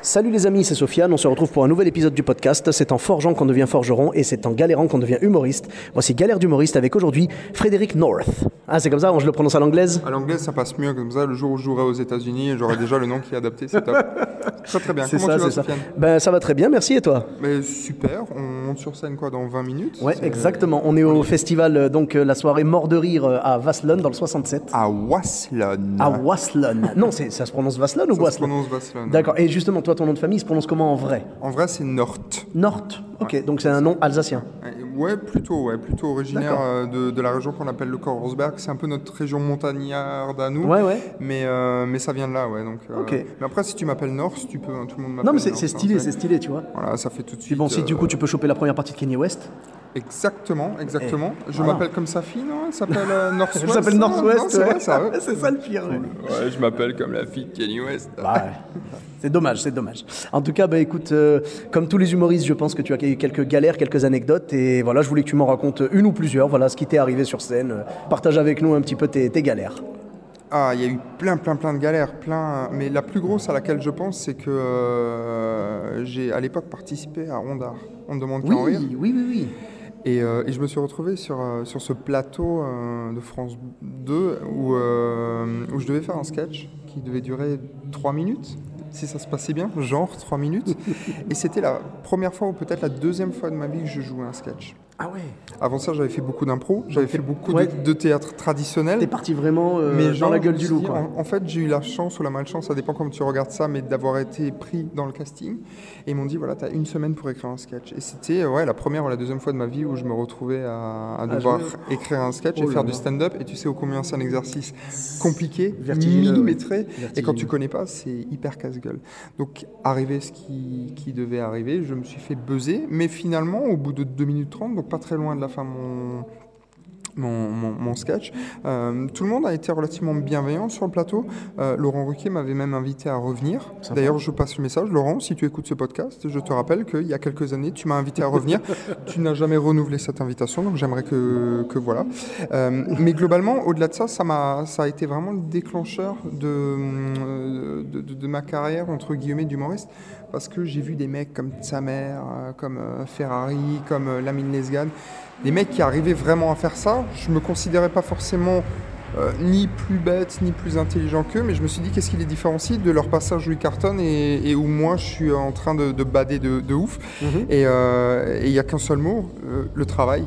Salut les amis, c'est Sofiane. On se retrouve pour un nouvel épisode du podcast. C'est en forgeant qu'on devient forgeron et c'est en galérant qu'on devient humoriste. Voici Galère d'humoriste avec aujourd'hui Frédéric North. Ah, c'est comme ça, je le prononce à l'anglaise? À l'anglais, ça passe mieux comme ça. Le jour où je jouerai aux États-Unis, j'aurai déjà le nom qui est adapté. C'est top. très très bien. C'est Comment ça, tu vas, c'est ça. Sofiane? Ben, ça va très bien, merci et toi? Mais super. On monte sur scène quoi dans 20 minutes Ouais, exactement. On est au festival, euh, donc euh, la soirée Mort de rire euh, à Vaslon dans le 67. À Waslon. À Waslon. non, ça se prononce Vaslon ou Ça se Waslon prononce Waslon. D'accord. Et justement, toi, ton nom de famille se prononce comment en vrai En vrai, c'est Nort. North. Ok, donc c'est un nom alsacien. Ouais, plutôt, ouais, plutôt originaire euh, de, de la région qu'on appelle le Korsberg. C'est un peu notre région montagnarde à nous. Ouais, ouais. Mais, euh, mais ça vient de là, ouais. Donc, euh, Ok. Mais après, si tu m'appelles North, tu peux. hein, tout le monde m'appelle. Non, mais c'est hein, stylé, c'est stylé, tu vois. Voilà, ça fait tout de suite. bon, si du coup tu peux choper la première partie de Kanye West. Exactement, exactement. je voilà. m'appelle comme sa fille, non? Elle s'appelle euh, Northwest. Elle s'appelle Northwest. C'est ouais. ça. ouais. c'est ça le pire. ouais. Ouais, je m'appelle comme la fille de Kanye West. Bah. C'est dommage, c'est dommage. En tout cas, bah écoute, euh, comme tous les humoristes, je pense que tu as eu quelques galères, quelques anecdotes, et voilà, je voulais que tu m'en racontes une ou plusieurs. Voilà, ce qui t'est arrivé sur scène. Partage avec nous un petit peu tes, tes galères. Ah, il y a eu plein, plein, plein de galères, plein. Mais la plus grosse à laquelle je pense, c'est que euh, j'ai à l'époque participé à Rondard. On me demande rire. oui, oui, oui. Et, euh, et je me suis retrouvé sur, euh, sur ce plateau euh, de France 2 où, où je devais faire un sketch qui devait durer 3 minutes, si ça se passait bien, genre 3 minutes. et c'était la première fois ou peut-être la deuxième fois de ma vie que je jouais un sketch. Ah ouais. Avant ça, j'avais fait beaucoup d'impro, j'avais fait beaucoup ouais. de, de théâtre traditionnel. T'es parti vraiment euh, Mais dans la gueule du loup, quoi. En, en fait, j'ai eu la chance ou la malchance, ça dépend comment tu regardes ça, mais d'avoir été pris dans le casting. Et ils m'ont dit, voilà, tu as une semaine pour écrire un sketch. Et c'était ouais, la première ou la deuxième fois de ma vie où je me retrouvais à, à devoir écrire un sketch Oh et faire du stand-up. Et tu sais au combien c'est un exercice compliqué, millimétré. Et quand tu connais pas, c'est hyper casse-gueule. Donc, arrivé ce qui, qui devait arriver, je me suis fait buzzer. Mais finalement, au bout de 2 minutes 30, donc pas très loin de la fin de mon mon, mon- mon sketch. Euh, tout le monde a été relativement bienveillant sur le plateau. Euh, Laurent Ruquier m'avait même invité à revenir. D'ailleurs, je passe le message. Laurent, si tu écoutes ce podcast, je te rappelle qu'il y a quelques années, tu m'as invité à revenir. tu n'as jamais renouvelé cette invitation, donc j'aimerais que, que voilà. Euh, mais globalement, au-delà de ça, ça, m'a, ça a été vraiment le déclencheur de, de, de- de ma carrière, entre guillemets, d'humoriste. Parce que j'ai vu des mecs comme Samer, euh, comme euh, Ferrari, comme euh, Lamine Lesgan, des mecs qui arrivaient vraiment à faire ça. Je me considérais pas forcément euh, ni plus bête, ni plus intelligent qu'eux, mais je me suis dit qu'est-ce qui les différencie de leur passage où ils cartonnent et, et où moi je suis en train de, de bader de, de ouf. Et euh, et il n'y a qu'un seul mot, euh, le travail.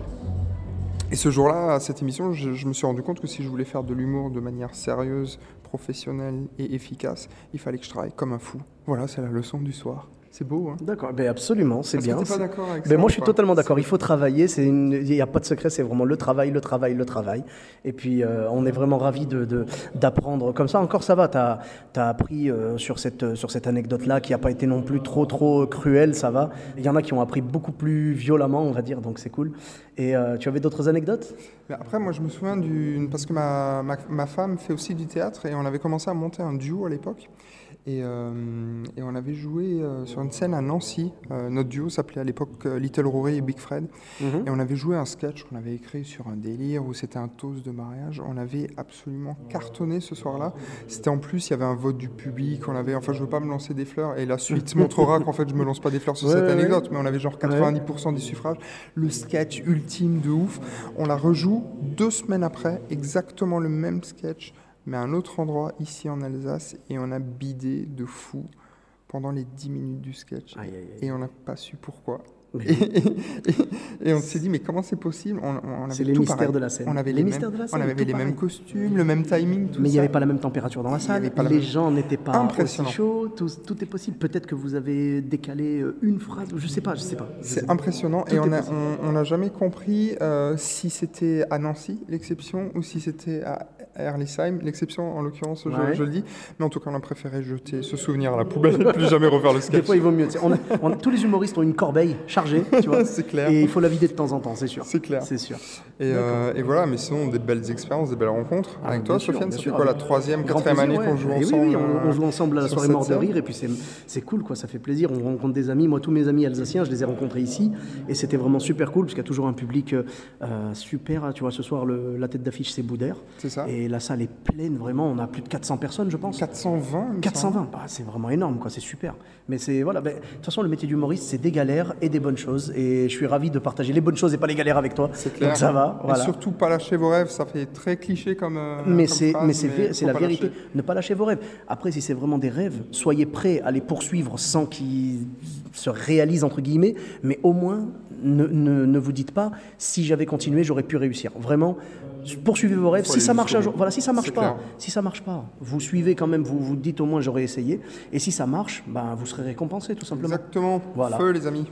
Et ce jour-là, à cette émission, je, je me suis rendu compte que si je voulais faire de l'humour de manière sérieuse, professionnelle et efficace, il fallait que je travaille comme un fou. Voilà, c'est la leçon du soir. C'est beau, hein D'accord, ben absolument, c'est bien. que pas d'accord avec Ben ça moi, je suis totalement d'accord. Il faut travailler. Il n'y a pas de secret. C'est vraiment le travail, le travail, le travail. Et puis, euh, on est vraiment ravis de, de- d'apprendre comme ça. Encore, ça va. Tu as, appris euh, sur cette, sur cette anecdote-là qui n'a pas été non plus trop, trop cruelle. Ça va. Il y en a qui ont appris beaucoup plus violemment, on va dire. Donc, c'est cool. Et euh, tu avais d'autres anecdotes? Après, moi, je me souviens d'une. Parce que ma, ma, ma femme fait aussi du théâtre et on avait commencé à monter un duo à l'époque. Et, euh, et on avait joué euh, sur une scène à Nancy. Euh, notre duo s'appelait à l'époque Little Rory et Big Fred. Et on avait joué un sketch qu'on avait écrit sur un délire où c'était un toast de mariage. On avait absolument cartonné ce soir-là. C'était en plus, il y avait un vote du public. On avait, enfin, je veux pas me lancer des fleurs. Et la suite montrera qu'en fait, je me lance pas des fleurs sur Ouais, cette ouais, anecdote. Mais on avait genre 90% des suffrages. Le sketch ultime de ouf. On la rejoue deux semaines après, exactement le même sketch, mais à un autre endroit, ici en Alsace. Et on a bidé de fou pendant les 10 minutes du sketch. Aïe, aïe, aïe. Et on n'a pas su pourquoi. Mais- Et, et- et on s'est dit, mais comment c'est possible? On, on avait C'est les tout mystères pareil. de la scène. On avait Les les, mystères mêmes, de la scène, on avait les mêmes costumes, le même timing, tout Mais il n'y avait pas la même température dans la salle. Les même- gens n'étaient pas aussi chauds. Tout, tout est possible. Peut-être que vous avez décalé euh, une phrase. Je sais pas. Je sais pas. C'est impressionnant Tout et on est n'a possible. on, on n'a jamais compris euh, si c'était à Nancy l'exception ou si c'était à Erlisheim, l'exception en l'occurrence, je, Ouais. je le dis. Mais en tout cas, on a préféré jeter ce souvenir à la poubelle et plus jamais refaire le Des sketch. fois, il vaut mieux. on a- on a- tous les humoristes ont une corbeille chargée, tu vois. C'est clair. Et il faut la vider de temps en temps, c'est sûr. C'est clair. C'est sûr. Et, euh, et voilà, mais sinon, des belles expériences, des belles rencontres. Ah, avec toi, sûr, Sofiane, fait quoi la troisième, quatrième année qu'on joue. Et ensemble Oui, oui, on, euh, on joue ensemble à la soirée mort de rire et puis c'est cool, quoi. Ça fait plaisir. On rencontre des amis. Moi, tous mes amis alsaciens, je les ai rencontrés ici et c'était vraiment super cool parce qu'il y a toujours un public euh, euh, super. Tu vois, ce soir, le- la tête d'affiche, c'est Boudère. C'est ça. Et la salle est pleine, vraiment. On a plus de 400 personnes, je pense. 420 il me 420, bah, c'est vraiment énorme, quoi. C'est super. Mais c'est voilà. ben, de toute façon, le métier d'humoriste, c'est des galères et des bonnes choses. Et je suis ravi de partager les bonnes choses et pas les galères avec toi. C'est clair. Donc ça va. Et Voilà. surtout, pas lâcher vos rêves, ça fait très cliché comme. euh, Mais c'est mais c'est la vérité. lâcher. Ne pas lâcher vos rêves. Après, si c'est vraiment des rêves, soyez prêts à les poursuivre sans qu'ils se réalisent entre guillemets. Mais au moins, ne, ne- ne vous dites pas si j'avais continué, j'aurais pu réussir. Vraiment, poursuivez vos rêves. Si ça marche bout. voilà, si ça marche pas, clair. si ça marche pas, vous suivez quand même. Vous vous dites au moins j'aurais essayé. Et si ça marche, ben vous serez récompensé tout simplement. Exactement. Voilà. Feu, les amis.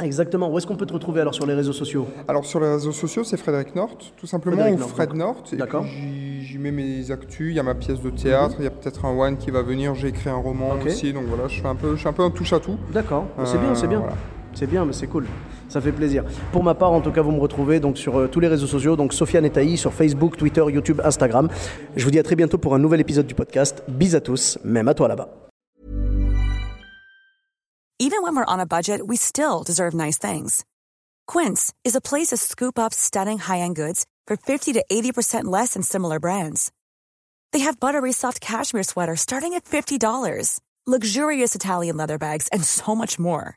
Exactement. Où est-ce qu'on peut te retrouver alors sur les réseaux sociaux? Alors sur les réseaux sociaux, c'est Frédéric Nort, tout simplement, Frédéric ou Fred. Nort. D'accord. j'y- mets mes actus, il y a ma pièce de théâtre, il y a peut-être un one qui va venir, j'ai écrit un roman aussi, donc voilà, je fais un peu, je suis un peu un touche à tout. D'accord, c'est bien, c'est bien. voilà. C'est bien, mais c'est cool. Ça fait plaisir. Pour ma part, en tout cas, vous me retrouvez donc sur euh, tous les réseaux sociaux, donc Sofiane et Taï, sur Facebook, Twitter, YouTube, Instagram. Je vous dis à très bientôt pour un nouvel épisode du podcast. Bis à tous, même à toi là-bas. Even when we're on a budget, we still deserve nice things. Quince is a place to scoop up stunning high-end goods for 50 to 80% less than similar brands. They have buttery soft cashmere sweaters starting at $50, luxurious Italian leather bags, and so much more.